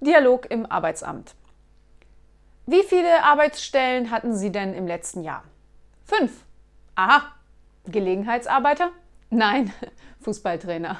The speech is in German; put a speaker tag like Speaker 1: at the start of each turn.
Speaker 1: Dialog im Arbeitsamt. Wie viele Arbeitsstellen hatten Sie denn im letzten Jahr? Fünf. Aha. Gelegenheitsarbeiter? Nein, Fußballtrainer.